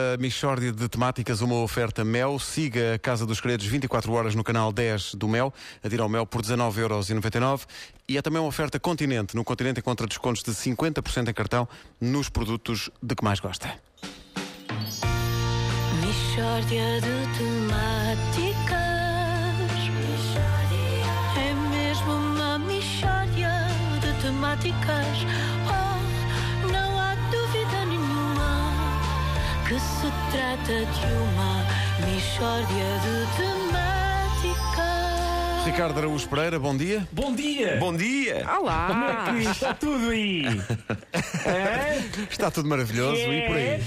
A Michórdia de Temáticas, uma oferta Mel. Siga a Casa dos Segredos 24 horas no canal 10 do Mel. Adira ao Mel por 19,99€. E é também uma oferta Continente. No Continente encontra descontos de 50% em cartão nos produtos de que mais gosta. Mishória de temáticas trata de uma mishória de temáticas Ricardo Araújo Pereira, bom dia. Bom dia! Bom dia! Como é que está tudo aí? é? Está tudo maravilhoso e por aí.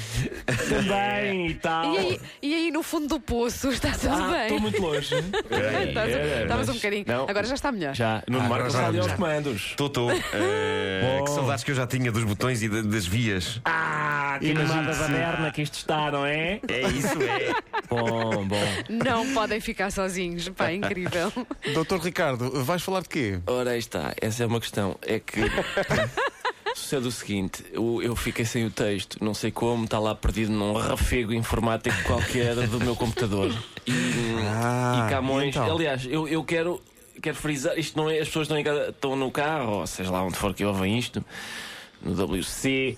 Também e tal. E aí, e aí no fundo do poço está tudo Ah, bem? estou muito longe. Estavas É, estavas um mas- bocadinho. não. Agora já está melhor. Já, no Ah, Marco agora está ali já. aos comandos. Estou, estou. Eh, Bom. que saudades que eu já tinha dos botões e da- das vias. Ah, que animada baderna que isto está, não é? É isso, é. Bom, bom. Não podem ficar sozinhos. Pá, é incrível. Doutor Ricardo, vais falar de quê? Ora, aí está, essa é uma questão. É que sucede o seguinte: eu, eu fiquei sem o texto, não sei como, está lá perdido num rafego informático qualquer do meu computador. E, Ah, e Camões, então? aliás, eu, eu quero, quero frisar: isto não é, as pessoas estão, em casa, estão no carro, ou seja lá onde for que ouvem isto. No WC,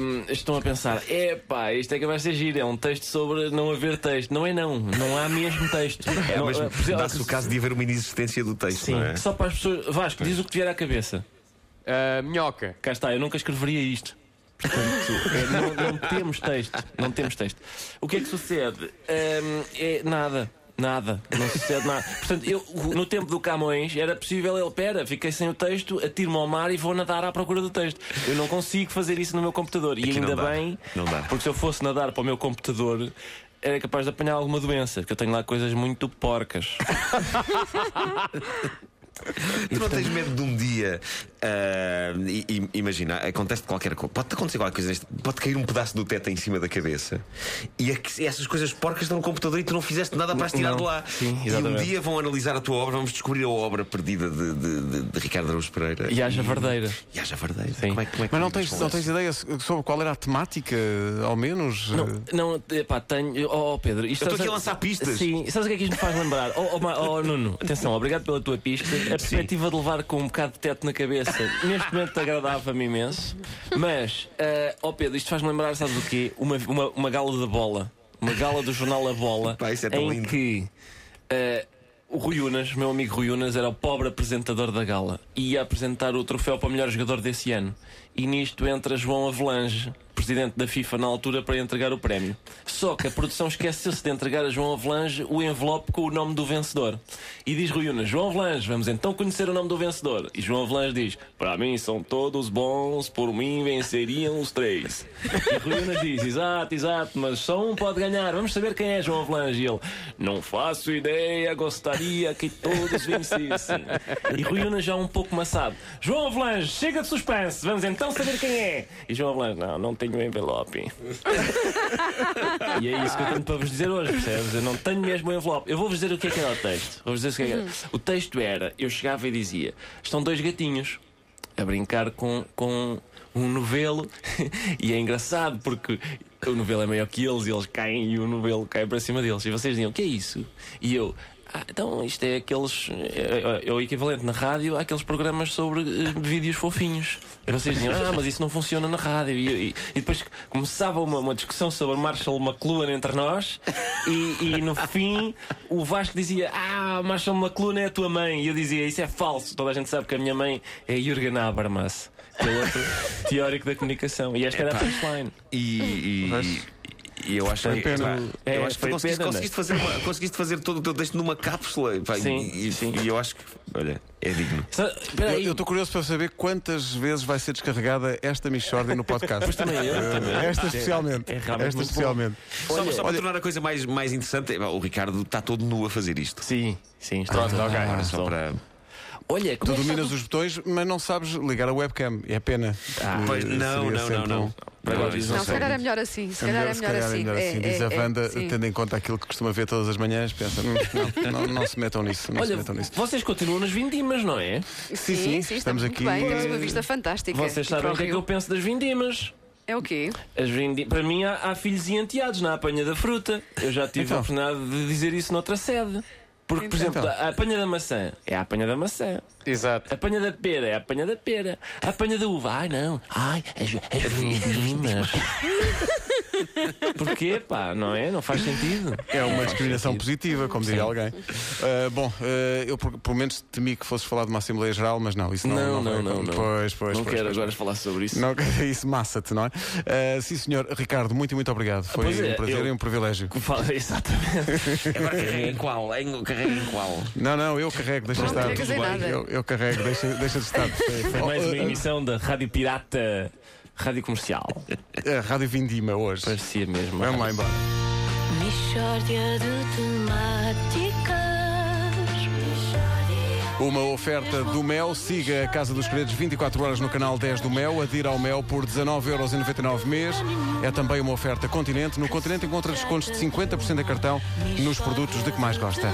hum, estão a pensar: epá, isto é que vai ser giro. É um texto sobre não haver texto. Não é, não, não há mesmo texto. É, Não, mas eh, dá-se o caso de haver uma inexistência do texto, Sim, não é? só para as pessoas. Vasco, diz o que te vier à cabeça. Ah, minhoca. Cá está, eu nunca escreveria isto. Portanto, é, não, não temos texto. Não temos texto. O que é que sucede? Hum, é nada. Nada, não sucede nada. Portanto, eu, no tempo do Camões, era possível ele, pera, fiquei sem o texto, atiro-me ao mar e vou nadar à procura do texto. Eu não consigo fazer isso no meu computador. E Aqui não ainda dá. bem, Não dá. porque se eu fosse nadar para o meu computador, era capaz de apanhar alguma doença, porque eu tenho lá coisas muito porcas. Tu não tens medo de um dia. ah, i- i- imagina, acontece qualquer coisa. Pode acontecer qualquer coisa. Pode cair um pedaço do teto em cima da cabeça. E é que essas coisas porcas estão no computador e tu não fizeste nada para as tirar Não. de lá. Sim, e um dia vão analisar a tua obra, vamos descobrir a obra perdida de, de, de- de Ricardo Araújo Pereira. E haja verdadeira. E haja verdadeira. Como é, como é que Mas não tens, não tens ideia sobre qual era a temática, ao menos? Não, não, epá, tenho. Oh, oh, Pedro, isto Eu estou aqui a lançar pistas. Sim, sabes o que é que isto me faz lembrar? Oh, oh, oh, Nuno, atenção, obrigado pela tua pista. A perspectiva de levar com um bocado de teto na cabeça, neste momento agradava-me imenso. Mas, ah, oh Pedro, isto faz-me lembrar, sabes o quê? Uma, uma, uma gala da bola. Uma gala do jornal A Bola. Pá, isso é tão em lindo. que. ah, o Rui Unas, meu amigo Rui Unas, era o pobre apresentador da gala e ia apresentar o troféu para o melhor jogador desse ano. E nisto entra João Avelange, presidente da FIFA na altura, para entregar o prémio. Só que a produção esqueceu-se de entregar a João Avelange o envelope com o nome do vencedor. E diz Rui Unas: João Avelange, vamos então conhecer o nome do vencedor. E João Avelange diz: Para mim são todos bons, por mim venceriam os três. E Rui Unas diz: Exato, exato, mas só um pode ganhar. Vamos saber quem é João Avelange. E ele: Não faço ideia, gostaria que todos vencessem. E Rui Unas já um pouco maçado: João Avelange, chega de suspense, vamos então saber quem é. E João Avelange: Não, não tenho envelope. E é isso que eu tenho para vos dizer hoje, percebes? Eu não tenho mesmo o envelope. Eu vou-vos dizer o que é que era o texto. Vou-vos dizer o que é que era. O texto era: eu chegava e dizia, estão dois gatinhos a brincar com, com um novelo e é engraçado porque o novelo é maior que eles e eles caem e o novelo cai para cima deles. E vocês diziam: o que é isso? E eu. "Ah, então, isto é aqueles. É, é o equivalente na rádio àqueles programas sobre eh, vídeos fofinhos. E vocês diziam: Ah, mas isso não funciona na rádio. E, e- e depois começava uma, uma discussão sobre Marshall McLuhan entre nós. E, e no fim, o Vasco dizia: Ah, Marshall McLuhan é a tua mãe. E eu dizia: Isso é falso. Toda a gente sabe que a minha mãe é Jürgen Habermas, que é outro teórico da comunicação. E esta era a punchline. E, e- e eu acho que, pena. pá, É, eu acho que foi conseguiste, pena, conseguiste fazer uma- conseguiste fazer todo o teu texto numa cápsula pá, Sim, e, sim. e eu acho que olha é digno Eu eu estou curioso para saber quantas vezes vai ser descarregada esta Michórdia no podcast. Pois também eu, Eh, também. Esta especialmente. é realmente esta especialmente. só, só para olha- tornar a coisa mais, mais interessante é, o Ricardo está todo nu a fazer isto Sim, sim, estou Pronto, ok. Agora, só para Olha, Tu é dominas os botões, mas não sabes ligar a webcam. É pena. Ah, Eh, pois, não, não, não, não. um- Não, se calhar é melhor assim. Se É calhar é melhor calhar é assim. melhor assim. Diz é, a Wanda, sim. tendo em conta aquilo que costuma ver todas as manhãs, pensa, "Hum, não, não, não se metam nisso. Não se Olha, metam nisso. vocês continuam nas vindimas, não é? sim, estamos muito aqui, Bem, temos eh, uma vista fantástica. Vocês sabem o que é que eu penso das vindimas. É o quê? As vindi... Para mim, há, há filhos e enteados na apanha da fruta. Eu já tive Então. a oportunidade de dizer isso noutra sede. Porque, por exemplo, Então. a apanha da maçã é a apanha da maçã. Exato. A apanha da pera é a apanha da pera. A apanha da uva, ai não. Ai, as, as vindas. Porquê, pá? Não é? Não faz sentido. É uma discriminação sentido. positiva, como diria alguém. Ah, bom, ah, eu por- pelo menos temi que fosses falar de uma Assembleia Geral, mas não, isso não. Não, vai- não, não, não. Pois, pois, Não pois, quero pois, agora falar sobre isso. Não, isso massa-te, não é? Ah, sim, senhor. Ricardo, muito e muito obrigado. Foi pois é, um prazer eu- e um privilégio. Fala- Exatamente. Agora carrega em qual? Em, carrega em qual? Não, não, eu carrego, deixa Não estar. Eu, eu carrego, deixa, deixa de estar. Foi mais Oh, uma ah, emissão da Rádio Pirata, Rádio Comercial. ah, Rádio Vindima hoje. Parecia mesmo. Vamos lá embora. Mishória de temáticas. Uma oferta do Mel. Siga a Casa dos Segredos 24 horas no canal 10 do Mel. Adira ao Mel por 19,99€ mês. É também uma oferta Continente. No Continente encontra descontos de 50% em cartão nos produtos de que mais gosta.